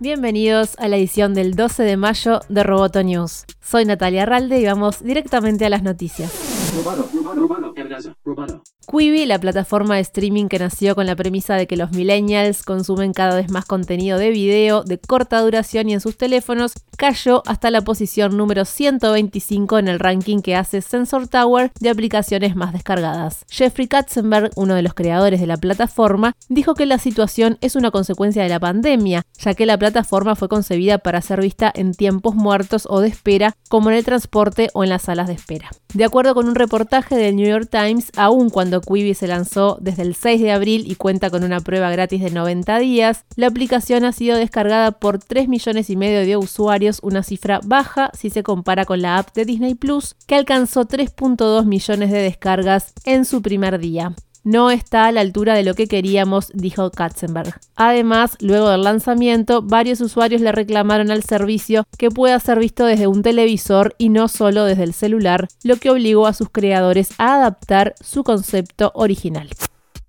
Bienvenidos a la edición del 12 de mayo de Roboto News. Soy Natalia Ralde y vamos directamente a las noticias. Quibi, la plataforma de streaming que nació con la premisa de que los millennials consumen cada vez más contenido de video de corta duración y en sus teléfonos, cayó hasta la posición número 125 en el ranking que hace Sensor Tower de aplicaciones más descargadas. Jeffrey Katzenberg, uno de los creadores de la plataforma, dijo que la situación es una consecuencia de la pandemia, ya que la plataforma fue concebida para ser vista en tiempos muertos o de espera, como en el transporte o en las salas de espera. De acuerdo con un reportaje del New York Times, aun cuando Quibi se lanzó desde el 6 de abril y cuenta con una prueba gratis de 90 días, la aplicación ha sido descargada por 3 millones y medio de usuarios, una cifra baja si se compara con la app de Disney Plus, que alcanzó 3.2 millones de descargas en su primer día no está a la altura de lo que queríamos, dijo Katzenberg. Además, luego del lanzamiento, varios usuarios le reclamaron al servicio que pueda ser visto desde un televisor y no solo desde el celular, lo que obligó a sus creadores a adaptar su concepto original.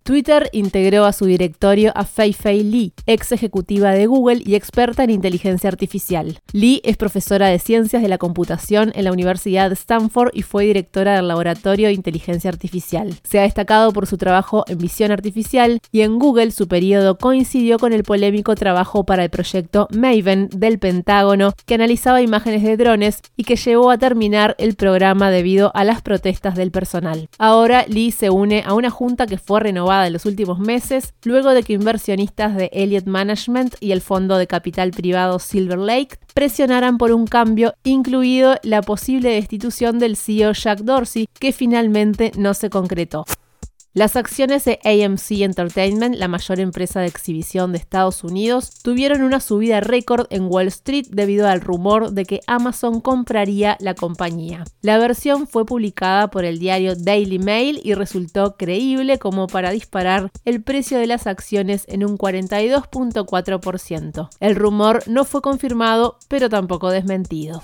Twitter integró a su directorio a Fei Fei Li, ex ejecutiva de Google y experta en inteligencia artificial. Li es profesora de ciencias de la computación en la Universidad de Stanford y fue directora del Laboratorio de Inteligencia Artificial. Se ha destacado por su trabajo en visión artificial y en Google su periodo coincidió con el polémico trabajo para el proyecto Maven del Pentágono, que analizaba imágenes de drones y que llevó a terminar el programa debido a las protestas del personal. Ahora Li se une a una junta que fue renovada de los últimos meses, luego de que inversionistas de Elliott Management y el fondo de capital privado Silver Lake presionaran por un cambio, incluido la posible destitución del CEO Jack Dorsey, que finalmente no se concretó. Las acciones de AMC Entertainment, la mayor empresa de exhibición de Estados Unidos, tuvieron una subida récord en Wall Street debido al rumor de que Amazon compraría la compañía. La versión fue publicada por el diario Daily Mail y resultó creíble como para disparar el precio de las acciones en un 42.4%. El rumor no fue confirmado, pero tampoco desmentido.